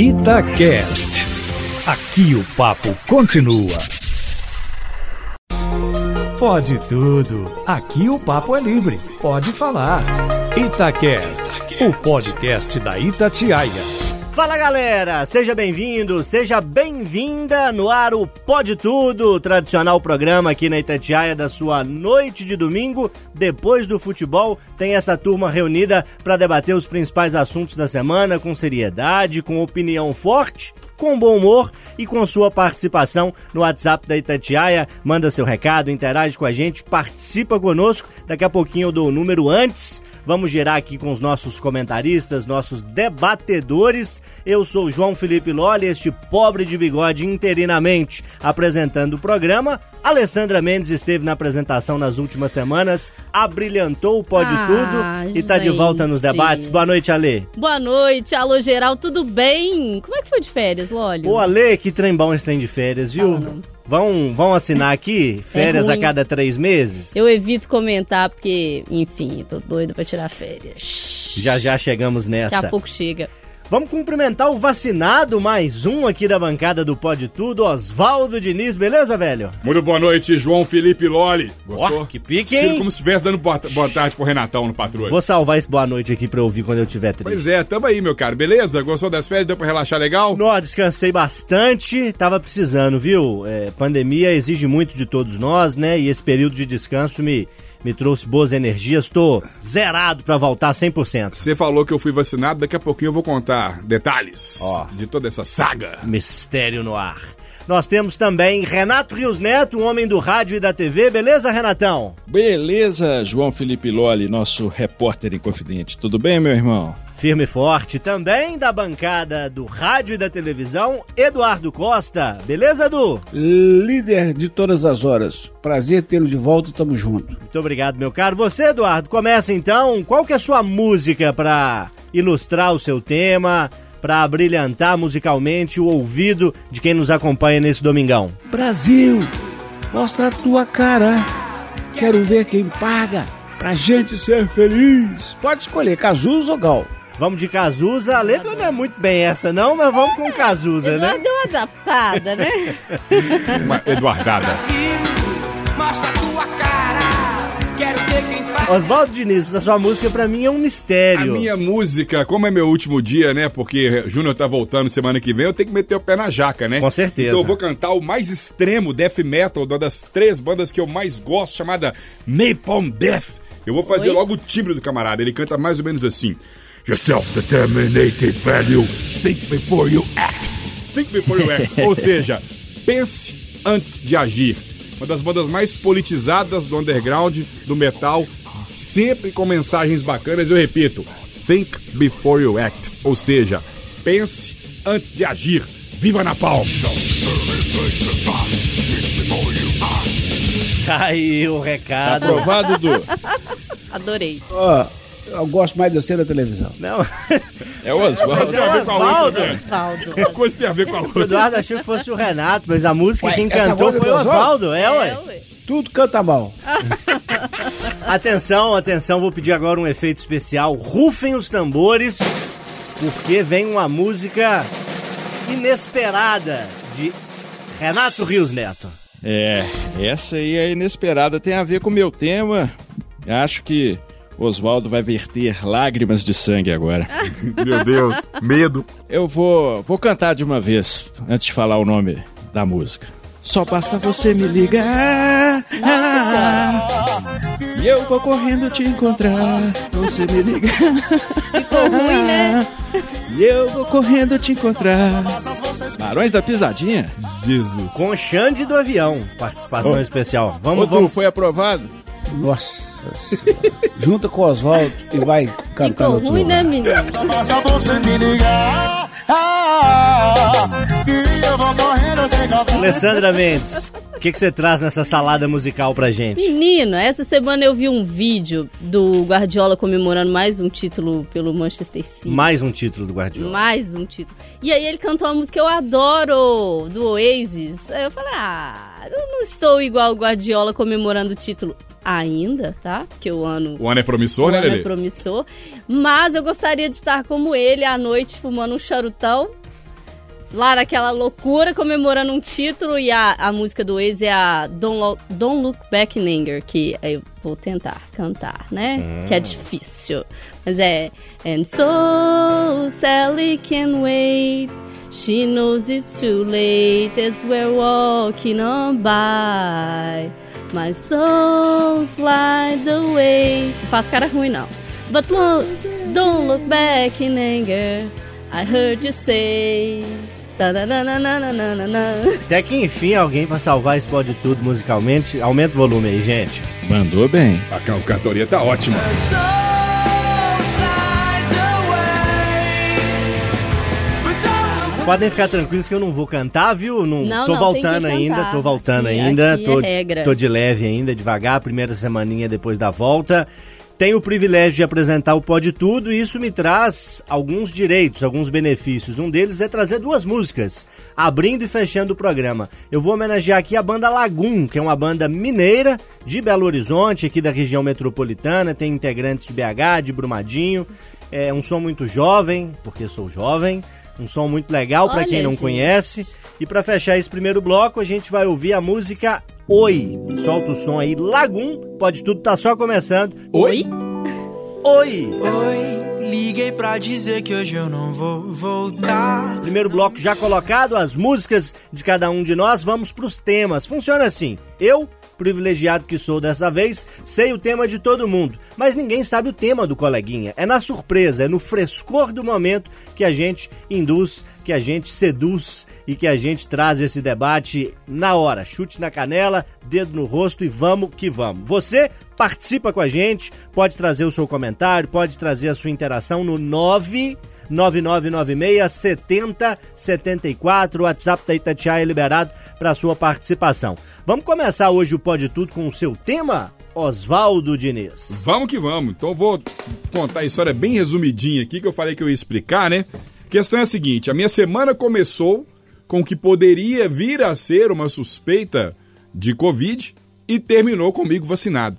Itacast. Aqui o papo continua. Pode tudo. Aqui o papo é livre. Pode falar. Itacast, o podcast da Itatiaia. Fala galera, seja bem-vindo, seja bem-vinda no ar o Pode Tudo, tradicional programa aqui na Itatiaia da sua noite de domingo, depois do futebol, tem essa turma reunida para debater os principais assuntos da semana com seriedade, com opinião forte com bom humor e com sua participação no WhatsApp da Itatiaia. Manda seu recado, interage com a gente, participa conosco. Daqui a pouquinho eu dou o número antes. Vamos gerar aqui com os nossos comentaristas, nossos debatedores. Eu sou João Felipe Lolli, este pobre de bigode interinamente apresentando o programa. Alessandra Mendes esteve na apresentação nas últimas semanas, abrilhantou o Pode Ah, Tudo e tá de volta nos debates. Boa noite, Ale. Boa noite, alô geral, tudo bem? Como é que foi de férias, Lólio? Ô, Ale, que trem bom esse trem de férias, viu? Não. Vão, vão assinar aqui férias a É ruim. cada três meses? Eu evito comentar porque, enfim, tô doido pra tirar férias. Já já chegamos Daqui nessa. a pouco chega. Vamos cumprimentar o vacinado, mais um aqui da bancada do Pode Tudo, Oswaldo Diniz, beleza, velho? Muito boa noite, João Felipe Loli. Gostou? Ó, que pique, hein? Como se estivesse dando boa, boa tarde pro Renatão no patrulha. Vou salvar esse boa noite aqui pra eu ouvir quando eu tiver triste. Pois é, tamo aí, meu caro. Beleza? Gostou das férias? Deu pra relaxar legal? Nó, descansei bastante, tava precisando, viu? É, pandemia exige muito de todos nós, né? E esse período de descanso me, me trouxe boas energias. Tô zerado pra voltar 100%. Você falou que eu fui vacinado, daqui a pouquinho eu vou contar detalhes Ó. de toda essa saga. Mistério no ar. Nós temos também Renato Rios Neto, um homem do rádio e da TV. Beleza, Renatão? Beleza, João Felipe Loli, nosso repórter inconfidente. Tudo bem, meu irmão? Firme e forte. Também da bancada do rádio e da televisão, Eduardo Costa. Beleza, Edu? Líder de todas as horas. Prazer tê-lo de volta, tamo junto. Muito obrigado, meu caro. Você, Eduardo, começa então. Qual que é a sua música pra ilustrar o seu tema, pra brilhantar musicalmente o ouvido de quem nos acompanha nesse domingão? Brasil, mostra a tua cara. Quero ver quem paga pra gente ser feliz. Pode escolher Cazuza ou Gal. Vamos de Cazuza. A letra não é muito bem essa, não, mas vamos com Cazuza, né? deu uma adaptada, né? Uma Eduardada. Mostra tua cara, quero ver quem faz. Oswaldo Diniz, a sua música pra mim é um A mistério. minha música, como é meu último dia, né? Porque Júnior tá voltando semana que vem, eu tenho que meter o pé na jaca, né? Com certeza. Então eu vou cantar o mais extremo death metal, uma das três bandas que eu mais gosto, chamada Napalm Death. Eu vou fazer Oi? logo o timbre do camarada. Ele canta mais ou menos assim: Your self-determinated value, think before you act. Think before you act. ou seja, pense antes de agir. Uma das bandas mais politizadas do underground, do metal, sempre com mensagens bacanas. Eu repito, think before you act. Ou seja, pense antes de agir. Viva na palma! Aí o recado. Aprovado, Dudu? Adorei. Ó, eu gosto mais de você na televisão. Não, É o Oswaldo. Tem a ver com a outra, Oswaldo. né? Uma coisa tem a ver com a o outra. Eduardo achou que fosse o Renato, mas a música Ué, quem cantou é foi o Oswaldo? É, ué. É, ué. Tudo canta mal. Atenção, atenção, vou pedir agora um efeito especial. Rufem os tambores, porque vem uma música inesperada de Renato Rios Neto. É, essa aí é inesperada, tem a ver com o meu tema. Acho que Oswaldo vai verter lágrimas de sangue agora. Meu Deus, medo. Eu vou, vou cantar de uma vez, antes de falar o nome da música. Só basta você me ligar. E eu vou correndo te encontrar. Você me liga. Ficou ruim, né? E eu vou correndo te encontrar. Barões da Pisadinha? Jesus. Com Xande do Avião, participação Ô. especial. Ô, Vamos, Du, vamos. foi aprovado? Nossa senhora. Junta com o Oswaldo e vai cantar Ficou no ruim, né, menino? Basta você me ligar. Ah, e eu vou correndo. Alessandra Mendes, o que, que você traz nessa salada musical pra gente? Menino, essa semana eu vi um vídeo do Guardiola comemorando mais um título pelo Manchester City. Mais um título do Guardiola. Mais um título. E aí ele cantou uma música que eu adoro, do Oasis. Aí eu falei, ah, eu não estou igual o Guardiola comemorando o título ainda, tá? Que o ano... O ano é promissor, o né, ano é Lelê? promissor. Mas eu gostaria de estar como ele à noite, fumando um charutão lá naquela loucura comemorando um título e a, a música do ex é a Don't, Lo- Don't Look Back in Anger, que eu vou tentar cantar, né? Que é difícil. Mas é And so Sally can wait She knows it's too late as we're walking on by My soul slide away Não faço cara ruim não But look, don't look back in anger I heard you say. Até que enfim alguém pra salvar esse pode tudo musicalmente. Aumenta o volume aí, gente. Mandou bem. A cantoria tá ótima. Podem ficar tranquilos que eu não vou cantar, viu? Não, Não, tô não, voltando tem que ainda, cantar. tô voltando Aqui- ainda. aqui tô, é regra. tô de leve ainda, devagar, primeira semaninha depois da volta. Tenho o privilégio de apresentar o Pode Tudo e isso me traz alguns direitos, alguns benefícios. Um deles é trazer duas músicas, abrindo e fechando o programa. Eu vou homenagear aqui a banda Lagum, que é uma banda mineira de Belo Horizonte, aqui da região metropolitana, tem integrantes de BH, de Brumadinho. É um som muito jovem, porque sou jovem. Um som muito legal para quem não gente. conhece. E para fechar esse primeiro bloco, a gente vai ouvir a música Oi. Solta o som aí, Lagum. Pode tudo, tá só começando. Oi? Oi. Oi, liguei pra dizer que hoje eu não vou voltar. Primeiro bloco já colocado, as músicas de cada um de nós, vamos pros temas. Funciona assim: eu, privilegiado que sou dessa vez, sei o tema de todo mundo, mas ninguém sabe o tema do coleguinha. É na surpresa, é no frescor do momento que a gente induz, que a gente seduz e que a gente traz esse debate na hora. Chute na canela, dedo no rosto e vamos que vamos. Você participa com a gente, pode trazer o seu comentário, pode trazer a sua interação no 9 9996-7074. O WhatsApp da Itatiaia é liberado para sua participação. Vamos começar hoje o Pode Tudo com o seu tema, Oswaldo Diniz. Vamos que vamos. Então vou contar a história bem resumidinha aqui que eu falei que eu ia explicar, né? A questão é a seguinte: a minha semana começou com o que poderia vir a ser uma suspeita de Covid e terminou comigo vacinado,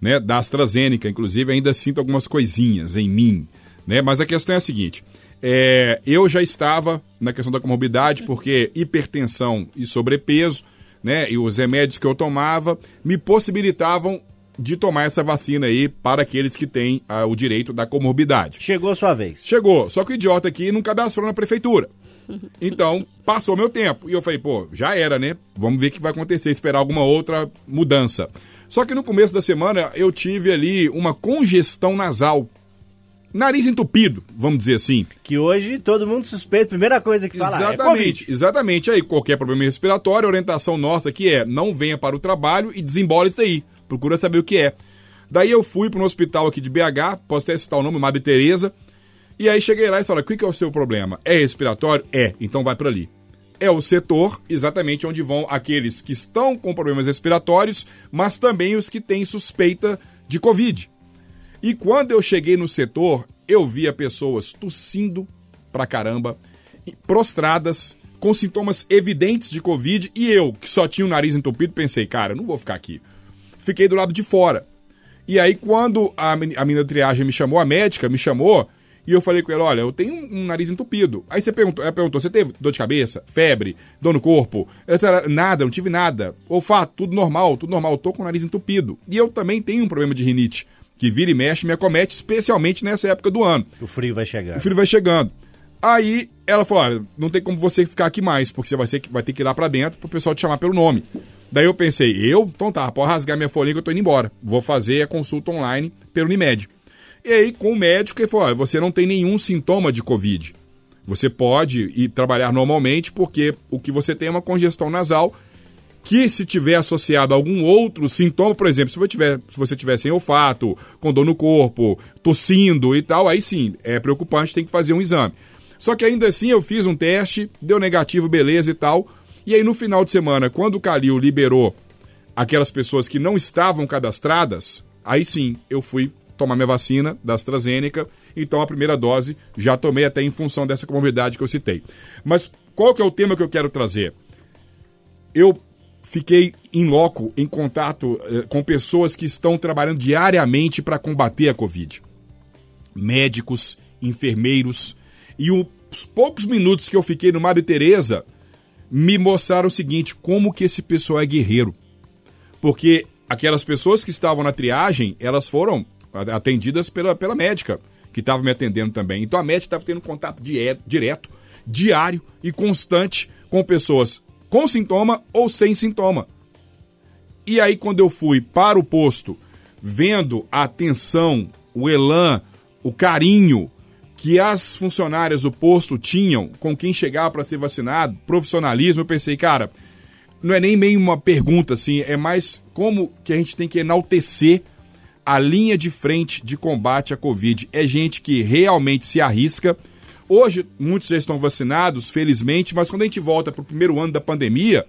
né? Da AstraZeneca, inclusive ainda sinto algumas coisinhas em mim, né? Mas a questão é a seguinte: é, eu já estava na questão da comorbidade porque hipertensão e sobrepeso, né? E os remédios que eu tomava me possibilitavam de tomar essa vacina aí para aqueles que têm ah, o direito da comorbidade. Chegou a sua vez. Chegou, só que o idiota aqui não cadastrou na prefeitura. Então, passou meu tempo. E eu falei, pô, já era, né? Vamos ver o que vai acontecer, esperar alguma outra mudança. Só que no começo da semana eu tive ali uma congestão nasal. Nariz entupido, vamos dizer assim. Que hoje todo mundo suspeita, primeira coisa que fala é Exatamente, Covid. exatamente. Aí, qualquer problema respiratório, a orientação nossa aqui é não venha para o trabalho e desembola isso aí. Procura saber o que é. Daí eu fui para um hospital aqui de BH, posso até citar o nome, Madre Teresa. E aí cheguei lá e falei, o que que é o seu problema? É respiratório? É, então vai para ali. É o setor exatamente onde vão aqueles que estão com problemas respiratórios, mas também os que têm suspeita de Covid. E quando eu cheguei no setor, eu via pessoas tossindo pra caramba, prostradas, com sintomas evidentes de Covid, e eu, que só tinha o nariz entupido, pensei, cara, não vou ficar aqui. Fiquei do lado de fora. E aí, quando a, men- a menina triagem me chamou, a médica me chamou, e eu falei com ela, olha, eu tenho um, um nariz entupido. Aí você perguntou, ela perguntou, você teve dor de cabeça, febre, dor no corpo? Eu disse, nada, não tive nada. Olfato, tudo normal, tudo normal, eu tô com o nariz entupido. E eu também tenho um problema de rinite, que vira e mexe me acomete, especialmente nessa época do ano. O frio vai chegar. O filho vai chegando. Aí ela falou: olha, não tem como você ficar aqui mais, porque você vai, ser, vai ter que ir lá pra dentro pro pessoal te chamar pelo nome. Daí eu pensei, eu? Então tá, pode rasgar minha folhinha que eu tô indo embora. Vou fazer a consulta online pelo Unimed. E aí, com o médico, ele falou: olha, você não tem nenhum sintoma de Covid. Você pode ir trabalhar normalmente, porque o que você tem é uma congestão nasal que se tiver associado a algum outro sintoma, por exemplo, se você tiver, se você tiver sem olfato, com dor no corpo, tossindo e tal, aí sim, é preocupante, tem que fazer um exame. Só que ainda assim eu fiz um teste, deu negativo, beleza e tal. E aí no final de semana, quando o Calil liberou aquelas pessoas que não estavam cadastradas, aí sim eu fui tomar minha vacina da AstraZeneca. Então a primeira dose já tomei até em função dessa comorbidade que eu citei. Mas qual que é o tema que eu quero trazer? Eu fiquei em loco, em contato eh, com pessoas que estão trabalhando diariamente para combater a Covid. Médicos, enfermeiros. E o os poucos minutos que eu fiquei no Madre Teresa me mostraram o seguinte, como que esse pessoal é guerreiro. Porque aquelas pessoas que estavam na triagem, elas foram atendidas pela, pela médica, que estava me atendendo também. Então a médica estava tendo contato direto, diário e constante com pessoas com sintoma ou sem sintoma. E aí, quando eu fui para o posto, vendo a atenção, o elan, o carinho que as funcionárias do posto tinham com quem chegava para ser vacinado, profissionalismo, eu pensei, cara, não é nem meio uma pergunta assim, é mais como que a gente tem que enaltecer a linha de frente de combate à Covid. É gente que realmente se arrisca. Hoje, muitos já estão vacinados, felizmente, mas quando a gente volta para o primeiro ano da pandemia,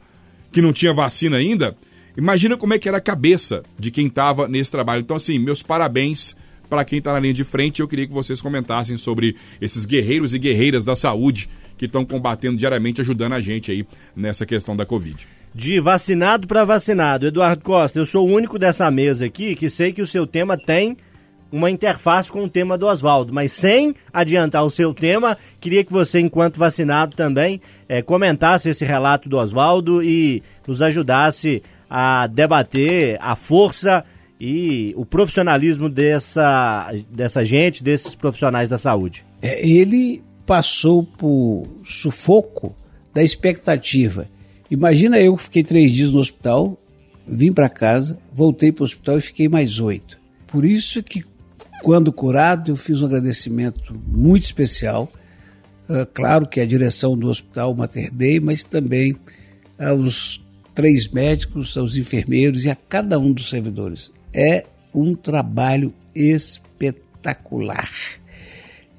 que não tinha vacina ainda, imagina como é que era a cabeça de quem estava nesse trabalho. Então, assim, meus parabéns para quem está na linha de frente. Eu queria que vocês comentassem sobre esses guerreiros e guerreiras da saúde que estão combatendo diariamente, ajudando a gente aí nessa questão da Covid de vacinado para vacinado. Eduardo Costa, eu sou o único dessa mesa aqui que sei que o seu tema tem uma interface com o tema do Oswaldo, mas sem adiantar o seu tema, queria que você, enquanto vacinado também, é, comentasse esse relato do Oswaldo e nos ajudasse a debater a força e o profissionalismo dessa, dessa gente, desses profissionais da saúde. É, ele passou por sufoco da expectativa Imagina eu que fiquei três dias no hospital, vim para casa, voltei para o hospital e fiquei mais oito. Por isso que, quando curado, eu fiz um agradecimento muito especial. Uh, claro que a direção do hospital Mater Dei, mas também aos três médicos, aos enfermeiros e a cada um dos servidores. É um trabalho espetacular.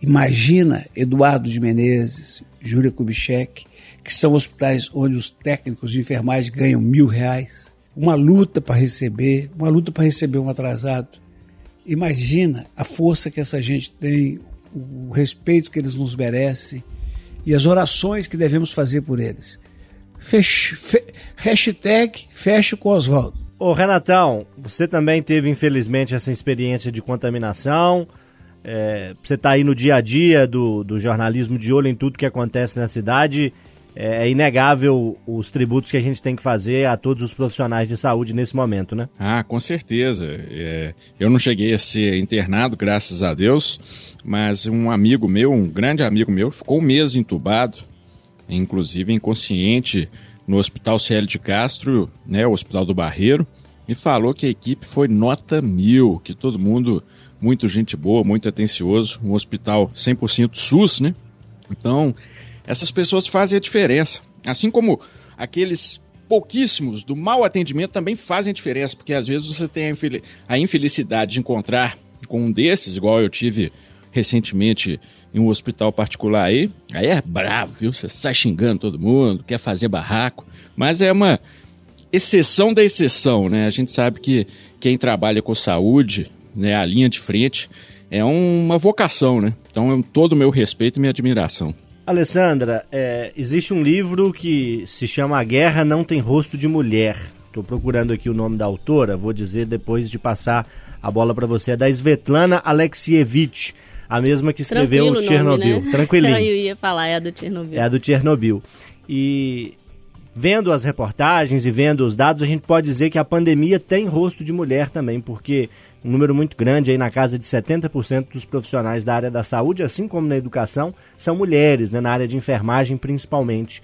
Imagina Eduardo de Menezes, Júlia Kubitschek, que são hospitais onde os técnicos de enfermagem ganham mil reais, uma luta para receber, uma luta para receber um atrasado. Imagina a força que essa gente tem, o respeito que eles nos merecem e as orações que devemos fazer por eles. Fe, hashtag fecho com Oswaldo. Ô Renatão, você também teve infelizmente essa experiência de contaminação. É, você está aí no dia a dia do, do jornalismo de olho em tudo que acontece na cidade é, é inegável os tributos que a gente tem que fazer a todos os profissionais de saúde nesse momento, né? Ah, com certeza. É, eu não cheguei a ser internado, graças a Deus, mas um amigo meu, um grande amigo meu, ficou um mês entubado, inclusive inconsciente, no Hospital CL de Castro, né, o Hospital do Barreiro, e falou que a equipe foi nota mil, que todo mundo, muito gente boa, muito atencioso, um hospital 100% SUS, né? Então, essas pessoas fazem a diferença. Assim como aqueles pouquíssimos do mau atendimento também fazem a diferença, porque às vezes você tem a infelicidade de encontrar com um desses, igual eu tive recentemente em um hospital particular aí, aí é bravo, viu? Você sai xingando todo mundo, quer fazer barraco, mas é uma exceção da exceção, né? A gente sabe que quem trabalha com saúde, né, a linha de frente, é uma vocação, né? Então, é todo o meu respeito e minha admiração. Alessandra, é, existe um livro que se chama A Guerra Não Tem Rosto de Mulher. Estou procurando aqui o nome da autora, vou dizer depois de passar a bola para você. É da Svetlana Alexievich, a mesma que escreveu Tranquilo Chernobyl. Nome, né? Tranquilinho. Eu ia falar, é a do Chernobyl. É a do Chernobyl. E vendo as reportagens e vendo os dados, a gente pode dizer que a pandemia tem rosto de mulher também, porque um número muito grande, aí na casa de 70% dos profissionais da área da saúde, assim como na educação, são mulheres, né, na área de enfermagem principalmente.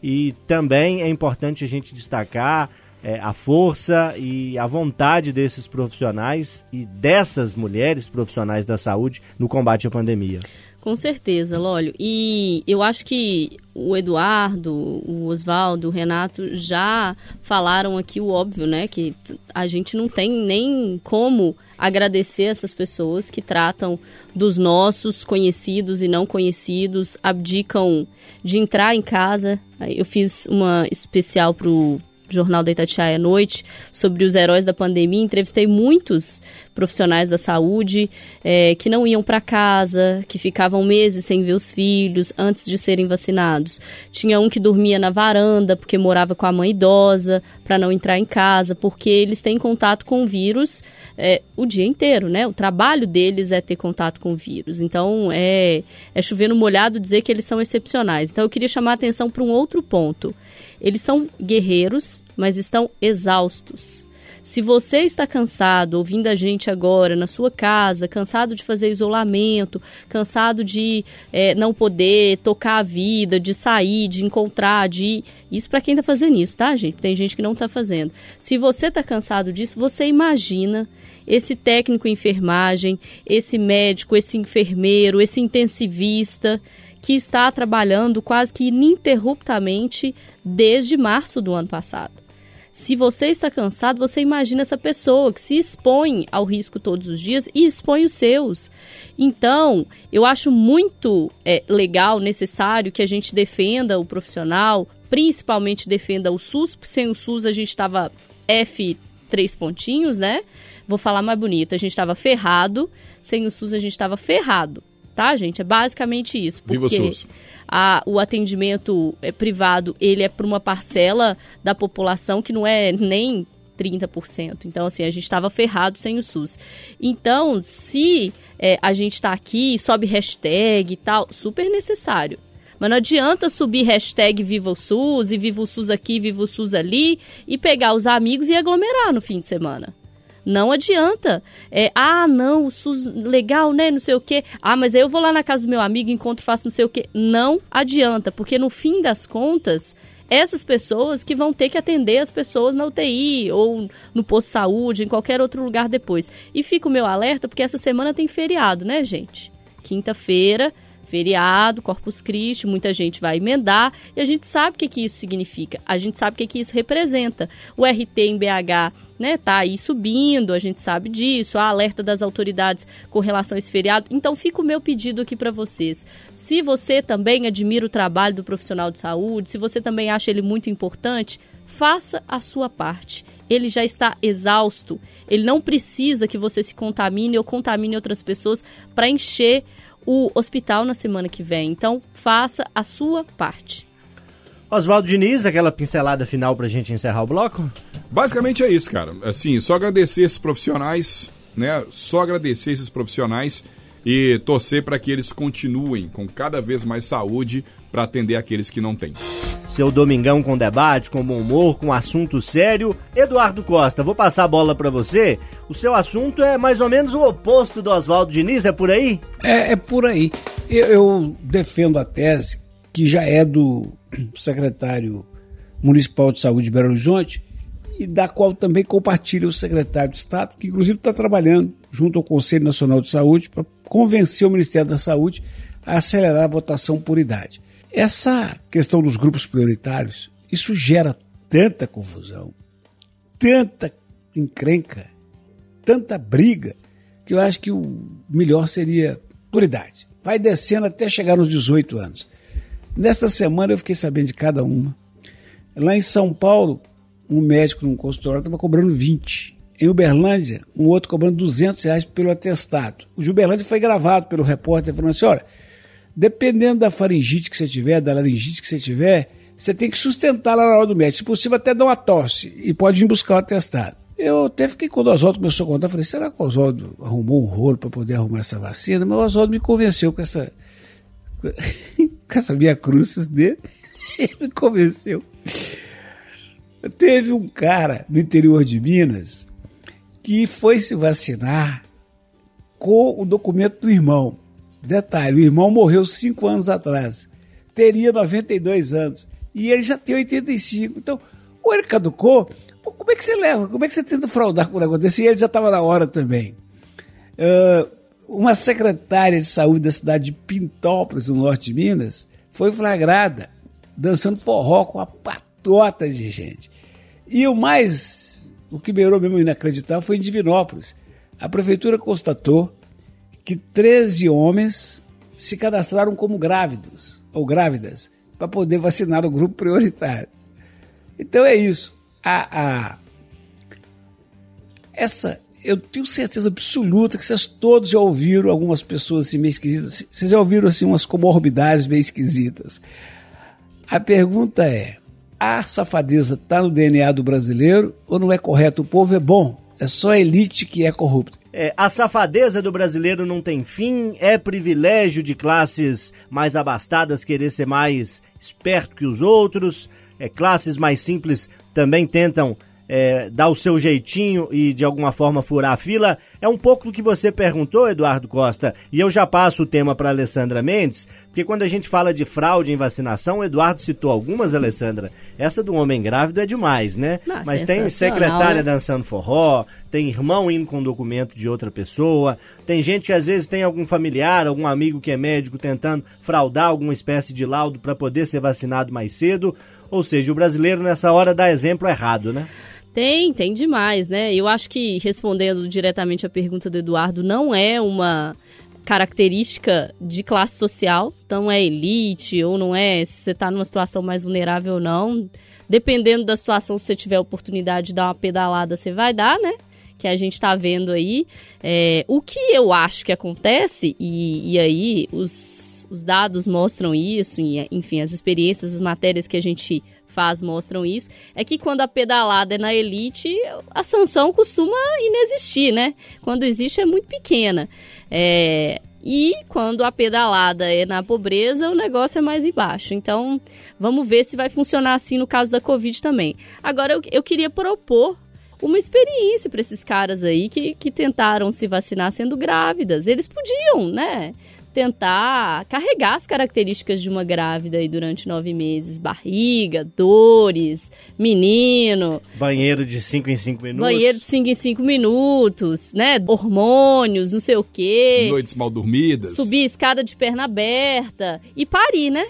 E também é importante a gente destacar é, a força e a vontade desses profissionais e dessas mulheres profissionais da saúde no combate à pandemia. Com certeza, Lólio. E eu acho que o Eduardo, o Oswaldo, o Renato já falaram aqui o óbvio, né? Que a gente não tem nem como agradecer essas pessoas que tratam dos nossos conhecidos e não conhecidos, abdicam de entrar em casa. Eu fiz uma especial pro Jornal da Itatiaia à noite sobre os heróis da pandemia. Entrevistei muitos profissionais da saúde é, que não iam para casa, que ficavam meses sem ver os filhos antes de serem vacinados. Tinha um que dormia na varanda porque morava com a mãe idosa para não entrar em casa, porque eles têm contato com o vírus é, o dia inteiro, né? O trabalho deles é ter contato com o vírus. Então é, é chover no molhado dizer que eles são excepcionais. Então eu queria chamar a atenção para um outro ponto. Eles são guerreiros, mas estão exaustos. Se você está cansado, ouvindo a gente agora na sua casa, cansado de fazer isolamento, cansado de é, não poder tocar a vida, de sair, de encontrar, de. Isso para quem está fazendo isso, tá, gente? Tem gente que não está fazendo. Se você está cansado disso, você imagina esse técnico em enfermagem, esse médico, esse enfermeiro, esse intensivista que está trabalhando quase que ininterruptamente desde março do ano passado. Se você está cansado, você imagina essa pessoa que se expõe ao risco todos os dias e expõe os seus. Então, eu acho muito é, legal, necessário que a gente defenda o profissional, principalmente defenda o SUS. Sem o SUS a gente estava F três pontinhos, né? Vou falar mais bonito. A gente estava ferrado. Sem o SUS a gente estava ferrado, tá, gente? É basicamente isso. Viva o SUS a, o atendimento é, privado ele é para uma parcela da população que não é nem 30%. Então, assim, a gente estava ferrado sem o SUS. Então, se é, a gente está aqui, sobe hashtag e tal, super necessário. Mas não adianta subir hashtag Viva o SUS e Viva o SUS aqui, Viva o SUS ali e pegar os amigos e aglomerar no fim de semana. Não adianta. É, ah, não, o SUS legal, né? Não sei o quê. Ah, mas aí eu vou lá na casa do meu amigo, encontro, faço não sei o quê. Não adianta, porque no fim das contas, essas pessoas que vão ter que atender as pessoas na UTI ou no posto de saúde, em qualquer outro lugar depois. E fica o meu alerta, porque essa semana tem feriado, né, gente? Quinta-feira feriado, Corpus Christi, muita gente vai emendar e a gente sabe o que, que isso significa, a gente sabe o que, que isso representa. O RT em BH né, tá aí subindo, a gente sabe disso, a alerta das autoridades com relação a esse feriado. Então fica o meu pedido aqui para vocês. Se você também admira o trabalho do profissional de saúde, se você também acha ele muito importante, faça a sua parte. Ele já está exausto. Ele não precisa que você se contamine ou contamine outras pessoas para encher o hospital na semana que vem. Então, faça a sua parte. Oswaldo Diniz, aquela pincelada final para a gente encerrar o bloco? Basicamente é isso, cara. Assim, só agradecer esses profissionais, né? Só agradecer esses profissionais e torcer para que eles continuem com cada vez mais saúde para atender aqueles que não têm. Seu domingão com debate, com bom humor, com assunto sério. Eduardo Costa, vou passar a bola para você. O seu assunto é mais ou menos o oposto do Oswaldo Diniz, é por aí? É, é por aí. Eu, eu defendo a tese que já é do secretário municipal de saúde de Belo Horizonte e da qual também compartilha o secretário de Estado, que inclusive está trabalhando junto ao Conselho Nacional de Saúde para convencer o Ministério da Saúde a acelerar a votação por idade. Essa questão dos grupos prioritários, isso gera tanta confusão, tanta encrenca, tanta briga, que eu acho que o melhor seria por idade. Vai descendo até chegar nos 18 anos. Nessa semana eu fiquei sabendo de cada uma. Lá em São Paulo, um médico num consultório estava cobrando 20. Em Uberlândia, um outro cobrando 200 reais pelo atestado. O de Uberlândia foi gravado pelo repórter falando assim: olha, dependendo da faringite que você tiver, da laringite que você tiver, você tem que sustentar lá na hora do médico. Se possível, até dar uma tosse e pode ir buscar o atestado. Eu até fiquei, quando o Oswaldo começou a contar, falei: será que o Oswaldo arrumou um rolo para poder arrumar essa vacina? Mas o Oswaldo me convenceu com essa. com essa minha cruzes dele. Ele me convenceu. Teve um cara no interior de Minas que foi se vacinar com o documento do irmão. Detalhe, o irmão morreu cinco anos atrás. Teria 92 anos. E ele já tem 85. Então, ou ele caducou, como é que você leva? Como é que você tenta fraudar com o negócio desse? E ele já estava na hora também. Uh, uma secretária de saúde da cidade de Pintópolis, no norte de Minas, foi flagrada dançando forró com uma patota de gente. E o mais, o que beirou mesmo inacreditável foi em Divinópolis. A prefeitura constatou que 13 homens se cadastraram como grávidos ou grávidas para poder vacinar o grupo prioritário. Então é isso. a, a- essa, eu tenho certeza absoluta que vocês todos já ouviram algumas pessoas assim meio esquisitas. Vocês já ouviram assim umas comorbidades meio esquisitas. A pergunta é: a safadeza está no DNA do brasileiro ou não é correto? O povo é bom, é só a elite que é corrupta. É, a safadeza do brasileiro não tem fim, é privilégio de classes mais abastadas querer ser mais esperto que os outros, é, classes mais simples também tentam é, dar o seu jeitinho e de alguma forma furar a fila. É um pouco do que você perguntou, Eduardo Costa, e eu já passo o tema para Alessandra Mendes, porque quando a gente fala de fraude em vacinação, o Eduardo citou algumas, Alessandra. Essa do homem grávido é demais, né? Não, Mas tem secretária né? dançando forró, tem irmão indo com documento de outra pessoa, tem gente que às vezes tem algum familiar, algum amigo que é médico tentando fraudar alguma espécie de laudo para poder ser vacinado mais cedo. Ou seja, o brasileiro nessa hora dá exemplo errado, né? Tem, tem demais, né? Eu acho que, respondendo diretamente a pergunta do Eduardo, não é uma característica de classe social, não é elite, ou não é se você está numa situação mais vulnerável ou não. Dependendo da situação, se você tiver oportunidade de dar uma pedalada, você vai dar, né? Que a gente está vendo aí. É, o que eu acho que acontece, e, e aí os, os dados mostram isso, e, enfim, as experiências, as matérias que a gente faz mostram isso, é que quando a pedalada é na elite, a sanção costuma inexistir, né? Quando existe é muito pequena. É, e quando a pedalada é na pobreza, o negócio é mais embaixo. Então, vamos ver se vai funcionar assim no caso da Covid também. Agora, eu, eu queria propor uma experiência para esses caras aí que, que tentaram se vacinar sendo grávidas. Eles podiam, né? Tentar carregar as características de uma grávida aí durante nove meses: barriga, dores, menino, Banheiro de 5 em 5 minutos. banheiro de 5 em 5 minutos, né? Hormônios, não sei o quê. Noites mal dormidas. Subir a escada de perna aberta e parir, né?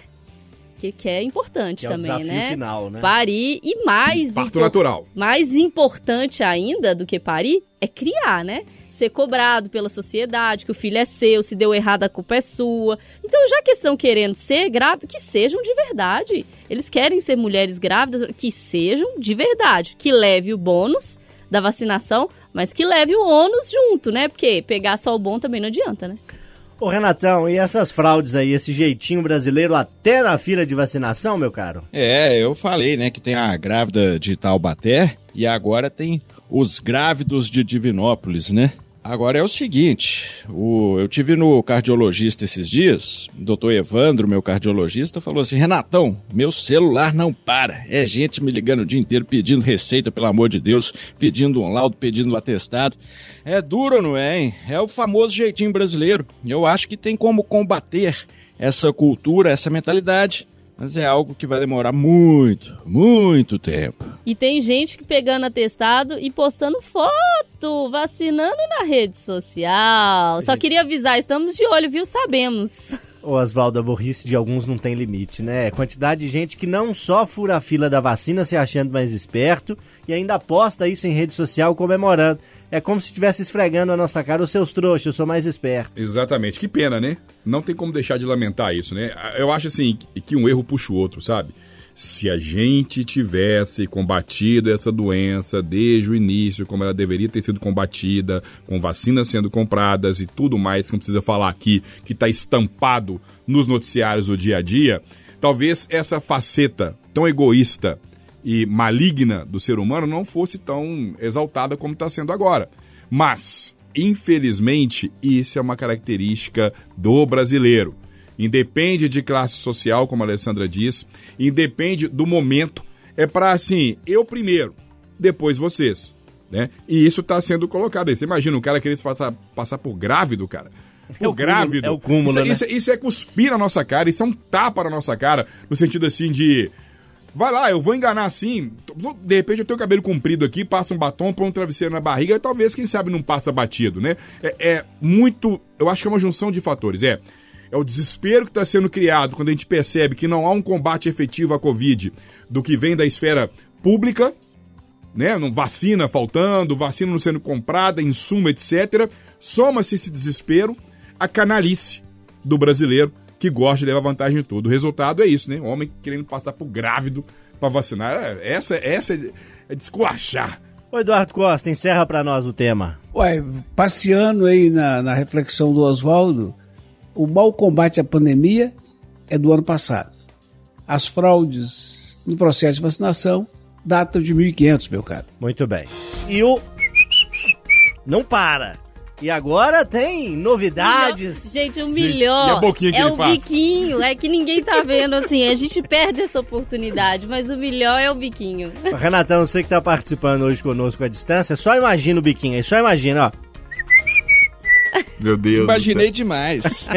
Que, que é importante Que é o também, desafio né? final, né? Parir e mais Parto impor- natural. mais importante ainda do que parir é criar, né? Ser cobrado pela sociedade, que o filho é seu, se deu errado a culpa é sua. Então, já que estão querendo ser grávidos, que sejam de verdade. Eles querem ser mulheres grávidas, que sejam de verdade. Que leve o bônus da vacinação, mas que leve o ônus junto, né? Porque pegar só o bom também não adianta, né? Ô Renatão, e essas fraudes aí, esse jeitinho brasileiro até na fila de vacinação, meu caro? É, eu falei, né, que tem a grávida de Taubaté e agora tem os grávidos de Divinópolis, né? Agora é o seguinte, o, eu tive no cardiologista esses dias, o doutor Evandro, meu cardiologista, falou assim, Renatão, meu celular não para, é gente me ligando o dia inteiro pedindo receita, pelo amor de Deus, pedindo um laudo, pedindo um atestado. É duro, não é, hein? É o famoso jeitinho brasileiro. Eu acho que tem como combater essa cultura, essa mentalidade, mas é algo que vai demorar muito, muito tempo. E tem gente que pegando atestado e postando foto, vacinando na rede social. Só queria avisar, estamos de olho, viu? Sabemos. Ô Oswaldo, a burrice de alguns não tem limite, né? Quantidade de gente que não só fura a fila da vacina se achando mais esperto e ainda posta isso em rede social comemorando. É como se estivesse esfregando a nossa cara os seus trouxas, eu sou mais esperto. Exatamente. Que pena, né? Não tem como deixar de lamentar isso, né? Eu acho assim que- um erro puxa o outro, sabe? Se a gente tivesse combatido essa doença desde o início, como ela deveria ter sido combatida, com vacinas sendo compradas e tudo mais que não precisa falar aqui, que está estampado nos noticiários do dia a dia, talvez essa faceta tão egoísta e maligna do ser humano não fosse tão exaltada como está sendo agora. Mas, infelizmente, isso é uma característica do brasileiro. Independe de classe social, como a Alessandra diz, independe do momento. É para assim, eu primeiro, depois vocês. Né? E isso está sendo colocado aí. Você imagina um cara querer se passar, passar por grávido, cara? É Por o cúmulo, grávido. é o cúmulo, isso, né? isso, isso é cuspir na nossa cara, isso é um tapa na nossa cara, no sentido assim de. Vai lá, eu vou enganar assim. De repente eu tenho o cabelo comprido aqui, passa um batom, põe um travesseiro na barriga, e talvez, quem sabe, não passa batido, né? É, é muito. Eu acho que é uma junção de fatores. É. É o desespero que está sendo criado quando a gente percebe que não há um combate efetivo à Covid do que vem da esfera pública, né? Vacina faltando, vacina não sendo comprada, insumo, etc. Soma-se esse desespero à canalice do brasileiro que gosta de levar vantagem em tudo. O resultado é isso, né? O homem querendo passar por grávido pra vacinar. É, Essa, essa é, é de esculachar. Ô Eduardo Costa, encerra pra nós o tema. Ué, passeando aí na, na reflexão do Oswaldo, o mau combate à pandemia é do ano passado. As fraudes no processo de vacinação datam de 1500, meu caro. Muito bem. E o. Não para. E agora tem novidades. Gente, o melhor que é o faz? biquinho. É que ninguém tá vendo assim. A gente perde essa oportunidade, mas o melhor é o biquinho. Renatão, você que tá participando hoje conosco à distância, só imagina o biquinho aí, só imagina, ó. Meu Deus. Imaginei demais.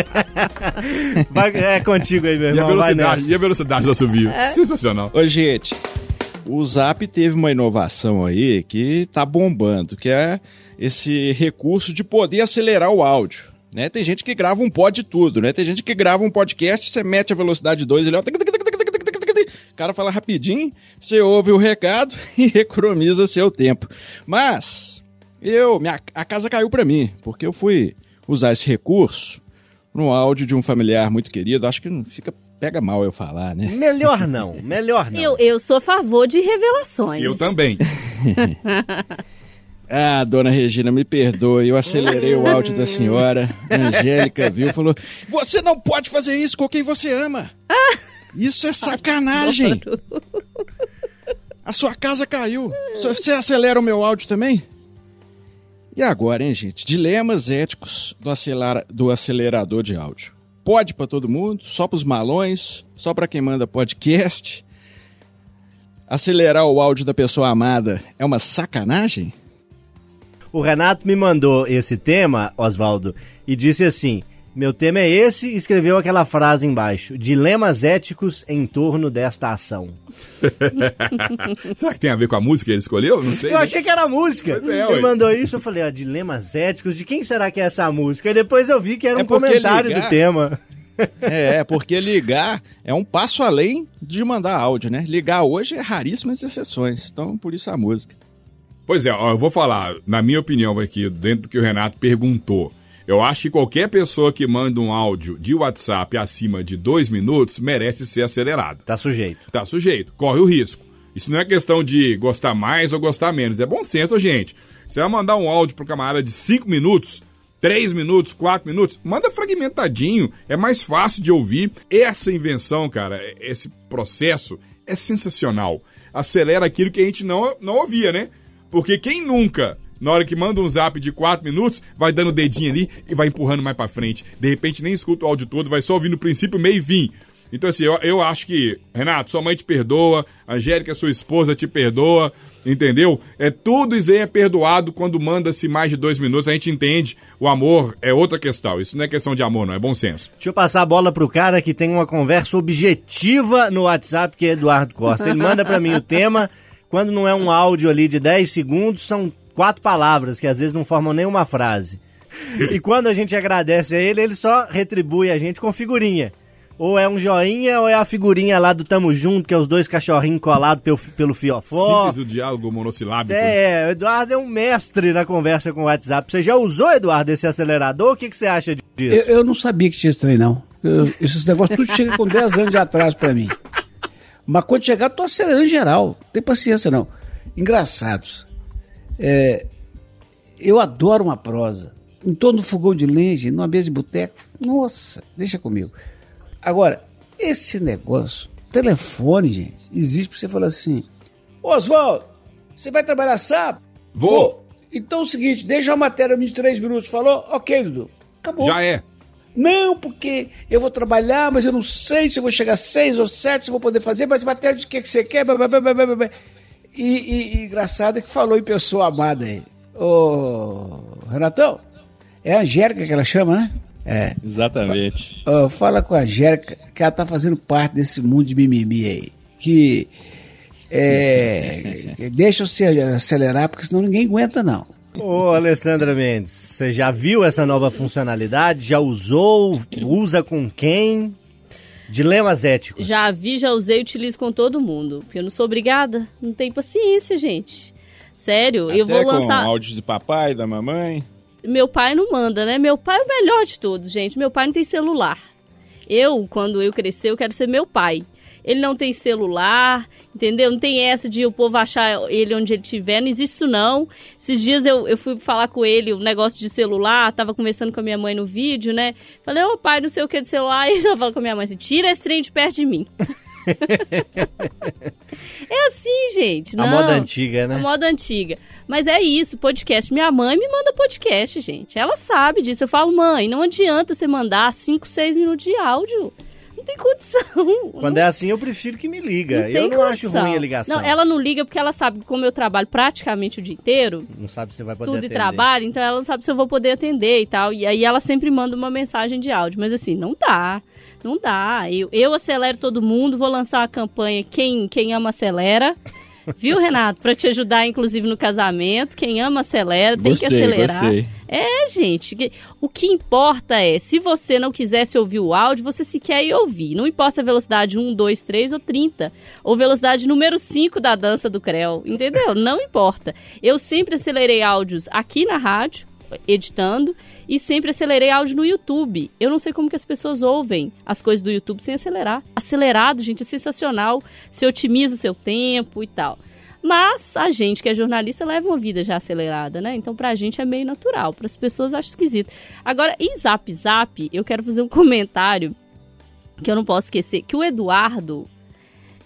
Vai- é contigo aí, meu E a irmão. Velocidade, e a velocidade do assovio. Sensacional. Ô, gente, o Zap teve uma inovação aí que tá bombando, que é esse recurso de poder acelerar o áudio. Né? Tem gente que grava um pod de tudo, né? Tem gente que grava um podcast, você mete a velocidade 2, ele é ó, o cara fala rapidinho, você ouve o recado e economiza seu tempo. Mas eu, minha, a casa caiu para mim, porque eu fui usar esse recurso no áudio de um familiar muito querido, acho que não fica pega mal eu falar, né? Melhor não, melhor não. Eu, eu sou a favor de revelações. Eu também. Ah, dona Regina, me perdoe, eu acelerei o áudio da senhora. A Angélica viu, falou: Você não pode fazer isso com quem você ama. Isso é sacanagem. A sua casa caiu. Você acelera o meu áudio também? E agora, hein, gente? Dilemas éticos do, acelera- do acelerador de áudio. Pode pra todo mundo, só pros malões, só pra quem manda podcast. Acelerar o áudio da pessoa amada é uma sacanagem? O Renato me mandou esse tema, Oswaldo, e disse assim: meu tema é esse, e escreveu aquela frase embaixo: dilemas éticos em torno desta ação. Será que tem a ver com a música que ele escolheu? Não sei. Eu né? achei que era música. Pois é, ele mandou isso, eu falei, ó, dilemas éticos, de quem será que é essa música? E depois eu vi que era É um comentário ligar- do tema. É, porque ligar é um passo além de mandar áudio, né? Ligar hoje é raríssimas exceções, então por isso a música. Pois é, ó, eu vou falar, na minha opinião aqui, dentro do que o Renato perguntou. Eu acho que qualquer pessoa que manda um áudio de WhatsApp acima de dois minutos merece ser acelerada. Tá sujeito. Tá sujeito, corre o risco. Isso não é questão de gostar mais ou gostar menos, é bom senso, gente. Você vai mandar um áudio pro camarada de cinco minutos, três minutos, quatro minutos, manda fragmentadinho, é mais fácil de ouvir. Essa invenção, cara, esse processo é sensacional. Acelera aquilo que a gente não, não ouvia, né? Porque quem nunca, na hora que manda um zap de 4 minutos, vai dando o dedinho ali e vai empurrando mais pra frente. De repente nem escuta o áudio todo, vai só ouvindo o princípio, meio e fim. Então assim, eu, eu acho que, Renato, sua mãe te perdoa, Angélica, sua esposa te perdoa, entendeu? É tudo isso aí é perdoado quando manda-se mais de dois minutos, a gente entende. O amor é outra questão, isso não é questão de amor, não, é bom senso. Deixa eu passar a bola pro cara que tem uma conversa objetiva no WhatsApp, que é Eduardo Costa. Ele manda pra mim o tema, quando não é um áudio ali de 10 segundos, são quatro palavras, que às vezes não formam nenhuma frase. E quando a gente agradece a ele, ele só retribui a gente com figurinha. Ou é um joinha, ou é a figurinha lá do Tamo Junto, que é os dois cachorrinhos colados pelo, pelo fiofó. Simples o diálogo monossilábico. É, o Eduardo é um mestre na conversa com o WhatsApp. Você já usou, Eduardo, esse acelerador? O que, que você acha disso? Eu, eu não sabia que tinha esse trem, não. Eu- esses negócios tudo chega com 10 anos de atraso pra mim. Mas quando chegar, tô acelerando geral. Não tem paciência, não. Engraçados. É, eu adoro uma prosa. Em torno do fogão de gente, numa mesa de boteco. Nossa, deixa comigo. Agora, esse negócio, telefone, gente, existe pra você falar assim: Ô, Oswaldo, você vai trabalhar sábado? Vou. Então é o seguinte, deixa a matéria de três minutos. Falou? Ok, Dudu. Acabou. Já é. Não, porque eu vou trabalhar, mas eu não sei se eu vou chegar às seis ou sete, se eu vou poder fazer, mas matéria de que, que você quer? blá, blá, blá, blá, blá, blá. E, e, e engraçado é que falou em pessoa amada aí. Ô, Renatão, é a Angélica que ela chama, né? É. Exatamente. Ó, fala com a Angélica que ela tá fazendo parte desse mundo de mimimi aí. Que é, que deixa você acelerar, porque senão ninguém aguenta, não. Ô, Alessandra Mendes, você já viu essa nova funcionalidade? Já usou? Usa com quem? Dilemas éticos. Já vi, já usei e utilizo com todo mundo. Porque eu não sou obrigada. Não tem paciência, gente. Sério, eu Até vou com lançar. áudio de papai, da mamãe. Meu pai não manda, né? Meu pai é o melhor de todos, gente. Meu pai não tem celular. Eu, quando eu crescer, eu quero ser meu pai. Ele não tem celular, entendeu? Não tem essa de o povo achar ele onde ele estiver, não existe isso não. Esses dias eu, eu fui falar com ele, um negócio de celular, tava conversando com a minha mãe no vídeo, né? Falei, ô pai, não sei o que de celular. E ele falou com a minha mãe assim, tira esse trem de perto de mim. é assim, gente. A não. moda antiga, né? A moda antiga. Mas é isso, podcast. Minha mãe me manda podcast, gente. Ela sabe disso. Eu falo, mãe, não adianta você mandar 5, 6 minutos de áudio. Não tem condição. Quando é assim, eu prefiro que me liga. Não eu não acho condição. ruim a ligação. Não, ela não liga porque ela sabe como eu trabalho praticamente o dia inteiro, Não sabe se vai poder estudo e atender. trabalho, então ela não sabe se eu vou poder atender e tal. E aí ela sempre manda uma mensagem de áudio. Mas assim, não dá. Não dá. Eu, eu acelero todo mundo, vou lançar a campanha Quem, quem Ama Acelera. Viu, Renato? Pra te ajudar, inclusive, no casamento. Quem ama, acelera. Tem que acelerar. gostei. É, gente. O que importa é, se você não quisesse ouvir o áudio, você se quer ir ouvir. Não importa se a velocidade 1, 2, 3 ou 30. Ou velocidade número 5 da dança do Creu. Entendeu? Não importa. Eu sempre acelerei áudios aqui na rádio, editando. E sempre acelerei áudio no YouTube. Eu não sei como que as pessoas ouvem as coisas do YouTube sem acelerar. Acelerado, gente, é sensacional. Você otimiza o seu tempo e tal. Mas a gente que é jornalista leva uma vida já acelerada, né? Então pra gente é meio natural. Para as pessoas acho esquisito. Agora, em Zap Zap, eu quero fazer um comentário que eu não posso esquecer. Que o Eduardo,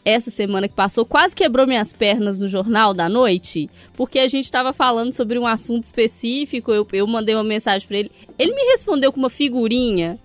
essa semana que passou, quase quebrou minhas pernas no Jornal da Noite, porque a gente estava falando sobre um assunto específico. Eu, eu mandei uma mensagem para ele. Ele me respondeu com uma figurinha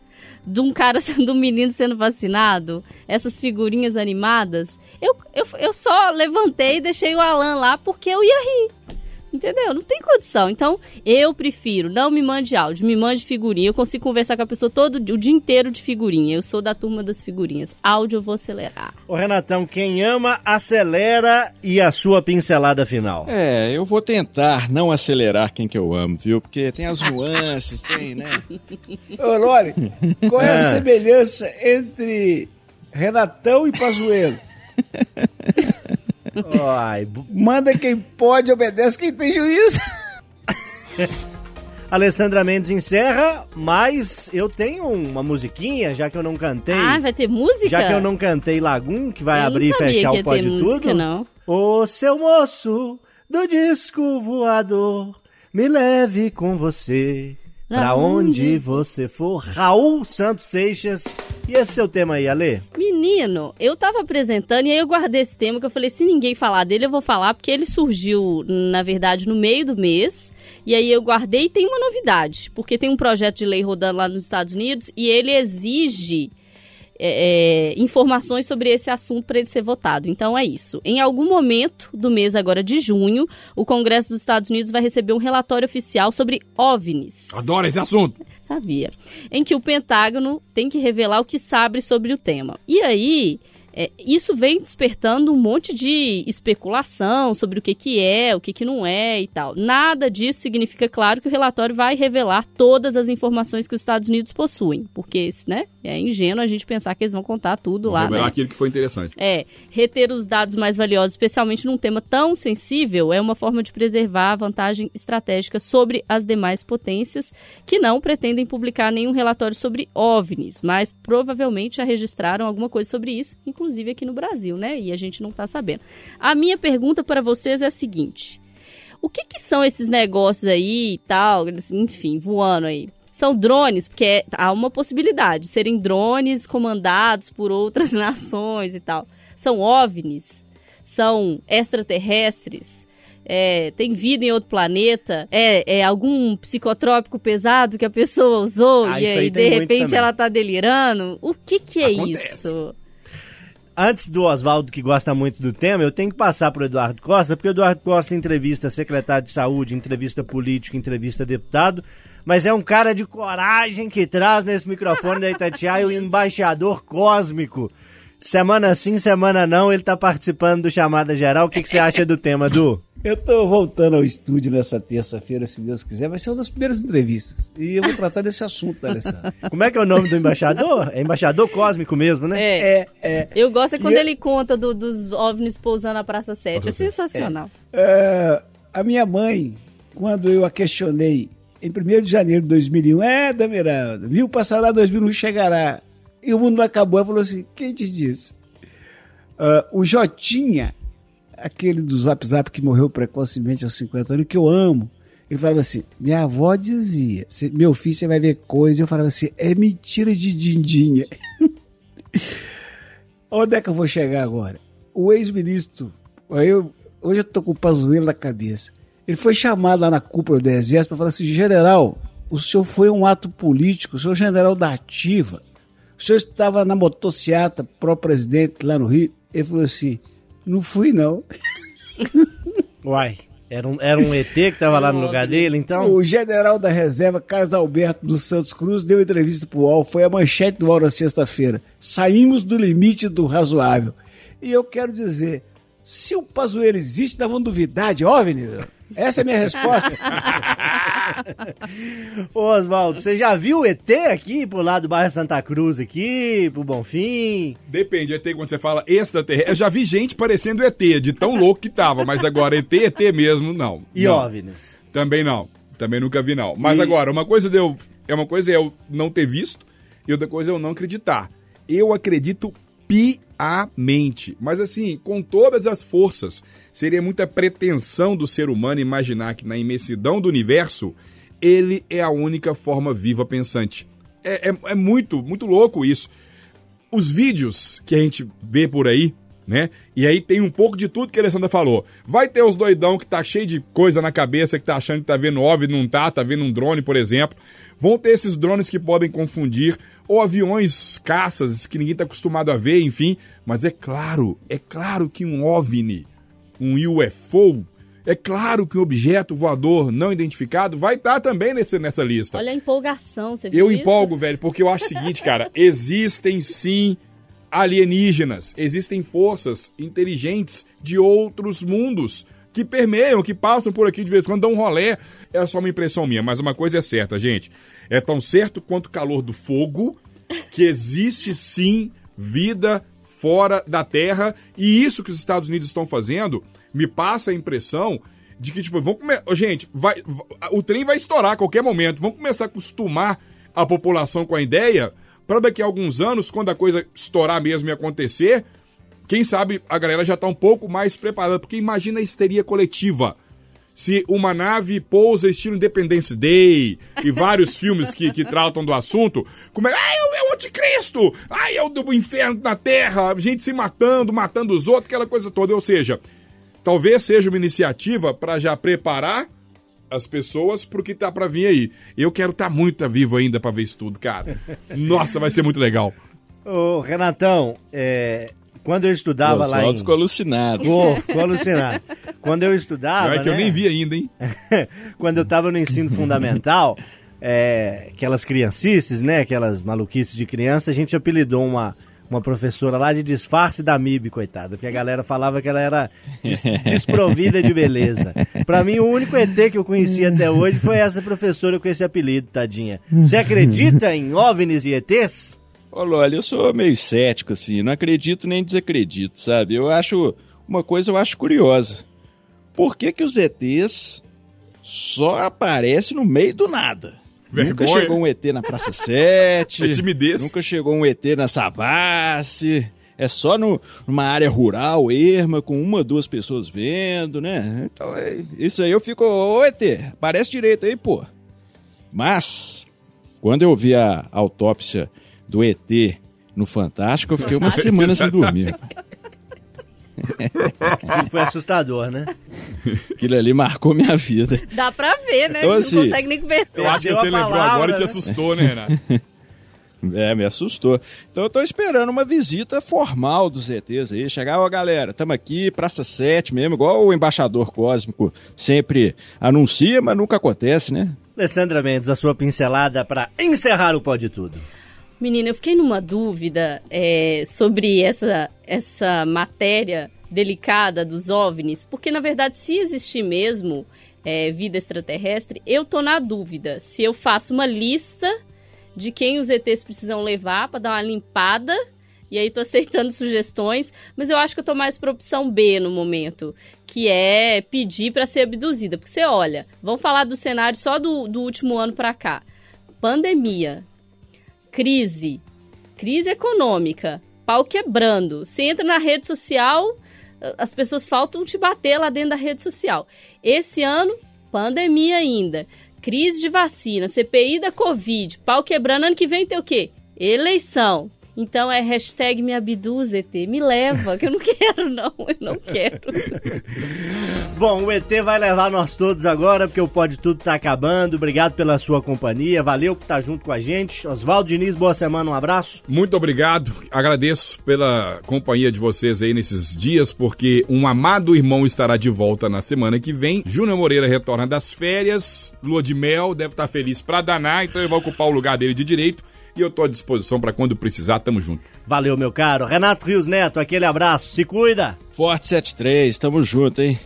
de um cara, de um menino sendo vacinado, essas figurinhas animadas. Eu, eu, eu só levantei e deixei o Alan lá porque eu ia rir. Entendeu? Não tem condição. Então, eu prefiro, não me mande áudio, me mande figurinha. Eu consigo conversar com a pessoa todo o dia inteiro de figurinha. Eu sou da turma das figurinhas. Áudio eu vou acelerar. Ô, Renatão, quem ama, acelera e a sua pincelada final. É, eu vou tentar não acelerar quem que eu amo, viu? Porque tem as nuances, tem, né? Ô, Lore, qual é a Ah. semelhança entre Renatão e Pazuello? Ai, Manda quem pode, obedece quem tem juízo. Alessandra Mendes encerra, mas eu tenho uma musiquinha, já que eu não cantei. Ah, vai ter música? Já que eu não cantei Lagum, que vai Eu abrir e fechar o Pode ter música, Tudo. não. Ô seu moço do disco voador, me leve com você. Pra Pra onde onde? você for, Raul Santos Seixas. E esse seu tema aí, Ale? Menino, eu tava apresentando e aí eu guardei esse tema que eu falei, se ninguém falar dele, eu vou falar, porque ele surgiu, na verdade, no meio do mês. E aí eu guardei e tem uma novidade, porque tem um projeto de lei rodando lá nos Estados Unidos e ele exige é, é, informações sobre esse assunto para ele ser votado. Então é isso. Em algum momento do mês agora de junho, o Congresso dos Estados Unidos vai receber um relatório oficial sobre OVNIs. Adoro esse assunto. Sabia. Em que o Pentágono tem que revelar o que sabe sobre o tema. E aí, é, isso vem despertando um monte de especulação sobre o que, que é, o que, que não é e tal. Nada disso significa, claro, que o relatório vai revelar todas as informações que os Estados Unidos possuem. Porque, né, é ingênuo a gente pensar que eles vão contar tudo lá, Revelar né? aquilo que foi interessante. É, reter os dados mais valiosos, especialmente num tema tão sensível, é uma forma de preservar a vantagem estratégica sobre as demais potências que não pretendem publicar nenhum relatório sobre OVNIs, mas provavelmente já registraram alguma coisa sobre isso, inclusive aqui no Brasil, né? E a gente não tá sabendo. A minha pergunta para vocês é a seguinte: o que, que são esses negócios aí e tal, enfim, voando aí? São drones, porque é- há uma possibilidade de serem drones comandados por outras nações e tal. São OVNIs? São extraterrestres? É, tem vida em outro planeta? É, é algum psicotrópico pesado que a pessoa usou Ah, e aí de repente ela tá delirando? O que que é Acontece. isso? Antes do Oswaldo, que gosta muito do tema, eu tenho que passar pro Eduardo Costa, porque o Eduardo Costa entrevista secretário de saúde, entrevista político, entrevista deputado, mas é um cara de coragem que traz nesse microfone da Itatiaia o embaixador cósmico. Semana sim, semana não, ele tá participando do Chamada Geral. O que, que você acha do tema, Du? Eu tô voltando ao estúdio nessa terça-feira, se Deus quiser. Vai ser uma das primeiras entrevistas. E eu vou tratar desse assunto, Alessandro. Como é que é o nome do embaixador? É embaixador cósmico mesmo, né? É. É, é. Eu gosto é quando E eu- ele conta do- dos OVNIs pousando na Praça 7. É sensacional. É, a minha mãe, quando eu a questionei em 1 de janeiro de 2001, é, Damirão, viu passar lá 2001 chegará. E o mundo acabou. Ela falou assim: quem te disse? Ah, o Jotinha, aquele do Zap Zap que morreu precocemente aos 50 anos, que eu amo. Ele falava assim: minha avó dizia, "Cê- meu filho, você vai ver coisa. Eu falava assim: é mentira de dindinha. Onde é que eu vou chegar agora? O ex-ministro, eu, hoje eu tô com o pazuelo na cabeça. Ele foi chamado lá na cúpula do Exército para falar assim: general, o senhor foi um ato político, o senhor é general da Ativa, o senhor estava na motociata pró-presidente lá no Rio. Ele falou assim: não fui não. Uai, era um, era um ET que tava lá no lugar dele, então? O general da reserva, Carlos Alberto dos Santos Cruz, deu entrevista pro UOL, foi a manchete do UOL na sexta-feira. Saímos do limite do razoável. E eu quero dizer, se o Pazuello existe, nós vamos duvidar de OVNI? Essa é a minha resposta. Ô Oswaldo, você já viu o ET aqui pro lado do bairro Santa Cruz aqui, pro Bonfim? Depende, ET quando você fala extraterrestre. Eu já vi gente parecendo ET, de tão louco que tava, mas agora ET, ET mesmo, não. E não. OVNIs? Também não. Também nunca vi, não. Mas E- agora, uma coisa de eu. É uma coisa é eu não ter visto e outra coisa é eu não acreditar. Eu acredito piamente. Mas assim, com todas as forças. Seria muita pretensão do ser humano imaginar que na imensidão do universo ele é a única forma viva pensante. É, é, é muito, muito louco isso os vídeos que a gente vê por aí, né? E aí tem um pouco de tudo que a Alessandra falou. Vai ter os doidão que tá cheio de coisa na cabeça, que tá achando que tá vendo OVNI, não tá, tá vendo um drone, por exemplo. Vão ter esses drones que podem confundir, ou aviões, caças, que ninguém tá acostumado a ver, enfim. Mas é claro, é claro que um OVNI, um UFO, é claro que um objeto voador não identificado vai estar também nesse, nessa lista. Olha a empolgação, você viu Eu isso? empolgo, velho, porque eu acho o seguinte, cara, existem sim alienígenas, existem forças inteligentes de outros mundos que permeiam, que passam por aqui de vez em quando, dão um rolé. É só uma impressão minha, mas uma coisa é certa, gente. É tão certo quanto o calor do fogo que existe sim vida fora da Terra e isso que os Estados Unidos estão fazendo me passa a impressão de que, tipo, vamos comer. Gente, vai, o trem vai estourar a qualquer momento. Vamos começar a acostumar a população com a ideia para daqui a alguns anos, quando a coisa estourar mesmo e acontecer, quem sabe a galera já tá um pouco mais preparada. Porque imagina a histeria coletiva. Se uma nave pousa estilo Independence Day e vários filmes que, que tratam do assunto, como é, ah, é, o- é o anticristo, ah, é o do inferno na terra, gente se matando, matando os outros, aquela coisa toda. Ou seja, talvez seja uma iniciativa para já preparar as pessoas pro que tá para vir aí. Eu quero estar muito vivo ainda para ver isso tudo, cara. Nossa, vai ser muito legal. Ô, Renatão, é, quando eu estudava lá em... ficou alucinado. Ficou, ficou alucinado. Quando eu estudava, Não é que eu né? nem vi ainda, hein? quando eu tava no ensino fundamental, é, aquelas criancices, né? Aquelas maluquices de criança, a gente apelidou uma, uma professora lá de disfarce da MIB, coitada. Porque a galera falava que ela era des- desprovida de beleza. Pra mim, o único ET que eu conheci até hoje foi essa professora com esse apelido, tadinha. Você acredita em OVNIs e ETs? Loli, eu sou meio cético, assim, não acredito nem desacredito, sabe? Eu acho. Uma coisa eu acho curiosa. Por que, que os ETs só aparecem no meio do nada? Nunca Vergonha. chegou um ET na Praça 7. É timidez. Nunca chegou um ET na Savassi. É só no- numa área rural, erma, com uma, duas pessoas vendo, né? Então, é, isso aí eu fico, ô ET, parece direito aí, pô. Mas, quando eu vi a autópsia do ET no Fantástico, eu fiquei uma semana sem dormir. Foi assustador, né? Aquilo ali marcou minha vida. Dá pra ver, né? Então, A gente não assim, consegue nem conversar. Eu acho que você lembrou palavra, agora e te né? assustou, né, Renato? É, me assustou. Então eu tô esperando uma visita formal dos ETs aí. Chegar, ó, galera, tamo aqui, Praça 7 mesmo, igual o embaixador cósmico sempre anuncia, mas nunca acontece, né? Alessandra Mendes, a sua pincelada pra encerrar o Pode Tudo. Menina, eu fiquei numa dúvida é, sobre essa, essa matéria delicada dos OVNIs, porque na verdade, se existir mesmo é, vida extraterrestre, eu tô na dúvida se eu faço uma lista de quem os ETs precisam levar para dar uma limpada. E aí tô aceitando sugestões, mas eu acho que eu tô mais pra opção B no momento, que é pedir para ser abduzida. Porque você olha, vamos falar do cenário só do, do último ano pra cá. Pandemia, crise, crise econômica, pau quebrando. Você entra na rede social, as pessoas faltam te bater lá dentro da rede social. Esse ano, pandemia ainda, crise de vacina, CPI da Covid, pau quebrando. Ano que vem tem o quê? Eleição. Então é hashtag me abduz, ET. Me leva, que eu não quero, não. Eu não quero. Bom, o ET vai levar nós todos agora, porque o Pode Tudo tá acabando. Obrigado pela sua companhia. Valeu por estar junto com a gente. Oswaldo Diniz, boa semana, um abraço. Muito obrigado. Agradeço pela companhia de vocês aí nesses dias, porque um amado irmão estará de volta na semana que vem. Júnior Moreira retorna das férias, lua de mel, deve estar feliz pra danar, então eu vou ocupar o lugar dele de direito. E eu tô à disposição para quando precisar, tamo junto. Valeu, meu caro. Renato Rios Neto, aquele abraço. Se cuida. Forte 73, tamo junto, hein?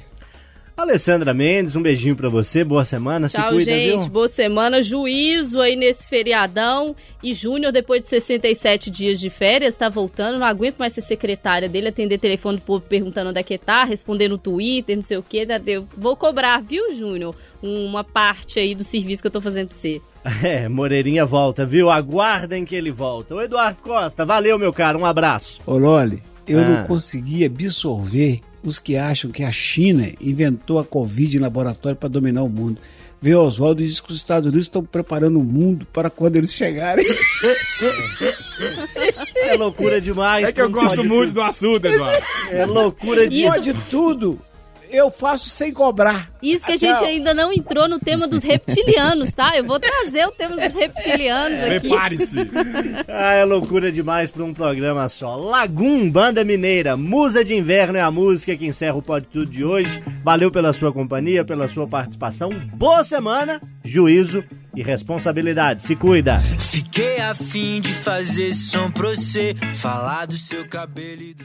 Alessandra Mendes, um beijinho pra você. Boa semana. Se Tchau, cuida, gente. viu? Boa semana. Juízo aí nesse feriadão. E Júnior, depois de 67 dias de férias, tá voltando. Não aguento mais ser secretária dele, atender telefone do povo perguntando onde é que tá, responder no Twitter, não sei o quê. Eu vou cobrar, viu, Júnior? Uma parte aí do serviço que eu tô fazendo pra você. É, Moreirinha volta, viu? Aguardem que ele volta. Ô, Eduardo Costa, valeu, meu caro. Um abraço. Ô, Loli, eu Ah. não consegui absorver os que acham que a China inventou a Covid em laboratório para dominar o mundo. Vê Oswaldo e diz que os Estados Unidos estão preparando o mundo para quando eles chegarem. É loucura demais. É que eu gosto muito tudo. do assunto, Eduardo. É loucura de... Isso- Pode tudo. Eu faço sem cobrar. Isso que a gente ainda não entrou no tema dos reptilianos, tá? Eu vou trazer o tema dos reptilianos aqui. Prepare-se. Ah, é loucura demais pra um programa só. Lagum, Banda Mineira, Musa de Inverno é a música que encerra o Pode Tudo de hoje. Valeu pela sua companhia, pela sua participação. Boa semana, juízo e responsabilidade. Se cuida. Fiquei a fim de fazer som pra você, falar do seu cabelo e do